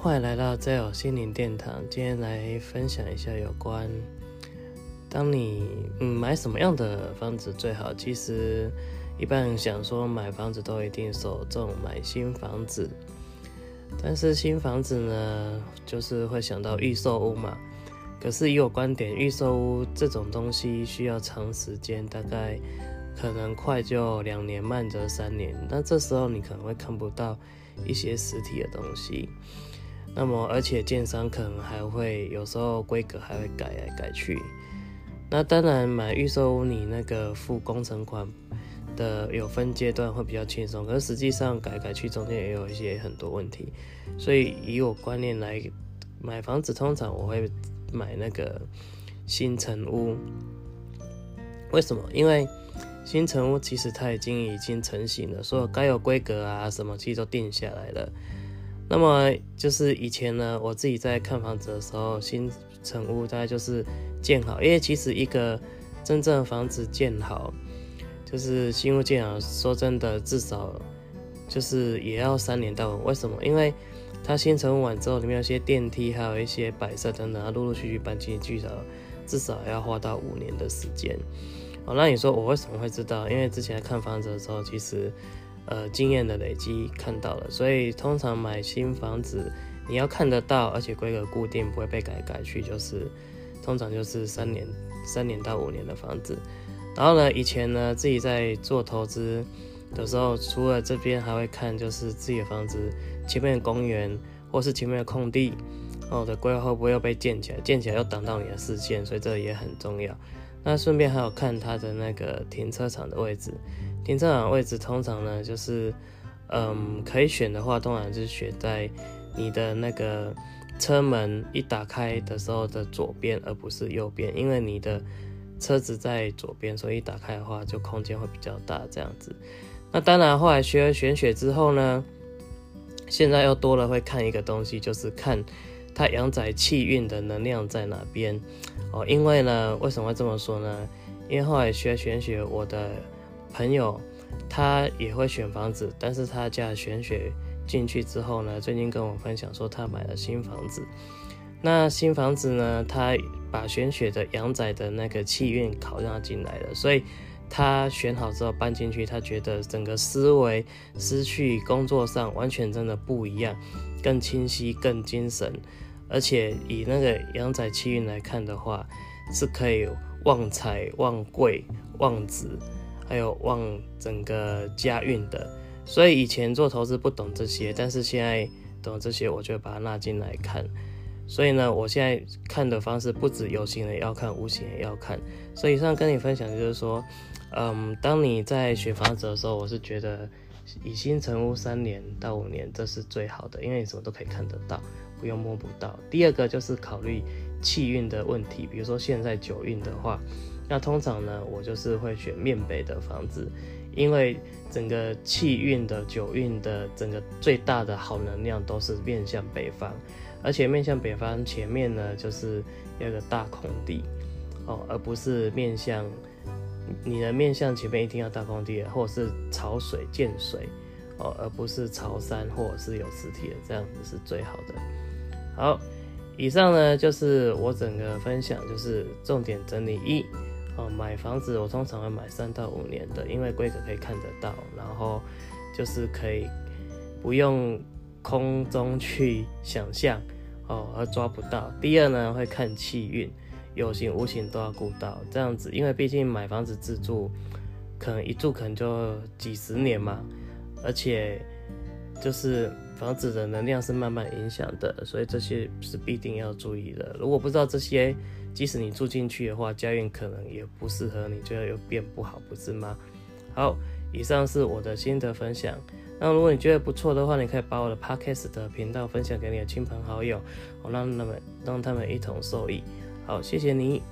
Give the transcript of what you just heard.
欢迎来到 z e l 心灵殿堂。今天来分享一下有关，当你嗯买什么样的房子最好？其实一般想说买房子都一定首重买新房子，但是新房子呢，就是会想到预售屋嘛。可是以我观点，预售屋这种东西需要长时间，大概可能快就两年，慢则三年。那这时候你可能会看不到一些实体的东西。那么，而且建商可能还会有时候规格还会改来改去。那当然买预售屋，你那个付工程款的有分阶段会比较轻松，可是实际上改改去中间也有一些很多问题。所以以我观念来买房子，通常我会买那个新城屋。为什么？因为新城屋其实它已经已经成型了，所有该有规格啊什么其实都定下来了。那么就是以前呢，我自己在看房子的时候，新城屋大概就是建好，因为其实一个真正的房子建好，就是新屋建好，说真的，至少就是也要三年到。为什么？因为它新城屋完之后，里面有些电梯，还有一些摆设等等，它陆陆续续搬进去，至少至少要花到五年的时间。哦，那你说我为什么会知道？因为之前看房子的时候，其实。呃，经验的累积看到了，所以通常买新房子，你要看得到，而且规格固定，不会被改改去，就是通常就是三年、三年到五年的房子。然后呢，以前呢自己在做投资的时候，除了这边还会看，就是自己的房子前面的公园或是前面的空地，哦的规划会不会又被建起来，建起来又挡到你的视线，所以这也很重要。那顺便还有看它的那个停车场的位置。停车场位置通常呢，就是，嗯，可以选的话，通常是选在你的那个车门一打开的时候的左边，而不是右边，因为你的车子在左边，所以一打开的话就空间会比较大，这样子。那当然，后来学了玄学之后呢，现在又多了会看一个东西，就是看它阳宅气运的能量在哪边哦。因为呢，为什么会这么说呢？因为后来学玄学，我的。朋友，他也会选房子，但是他加玄学进去之后呢，最近跟我分享说他买了新房子。那新房子呢，他把玄学的阳宅的那个气运考量进来了，所以他选好之后搬进去，他觉得整个思维、思绪、工作上完全真的不一样，更清晰、更精神，而且以那个阳宅气运来看的话，是可以旺财、旺贵、旺子。还有旺整个家运的，所以以前做投资不懂这些，但是现在懂这些，我就把它纳进来看。所以呢，我现在看的方式不止有形的要看，无形也要看。所以以上跟你分享就是说，嗯，当你在选房子的时候，我是觉得以新成屋三年到五年这是最好的，因为你什么都可以看得到，不用摸不到。第二个就是考虑气运的问题，比如说现在九运的话。那通常呢，我就是会选面北的房子，因为整个气运的九运的整个最大的好能量都是面向北方，而且面向北方前面呢就是有个大空地哦，而不是面向你的面向前面一定要大空地，或者是潮水见水哦，而不是朝山或者是有实体的，这样子是最好的。好，以上呢就是我整个分享，就是重点整理一。哦，买房子我通常会买三到五年的，因为规格可以看得到，然后就是可以不用空中去想象哦，而抓不到。第二呢，会看气运，有形无形都要顾到，这样子，因为毕竟买房子自住，可能一住可能就几十年嘛，而且就是房子的能量是慢慢影响的，所以这些是必定要注意的。如果不知道这些，即使你住进去的话，家运可能也不适合你，就要有变不好，不是吗？好，以上是我的心得分享。那如果你觉得不错的话，你可以把我的 podcast 的频道分享给你的亲朋好友，我让他们让他们一同受益。好谢谢你。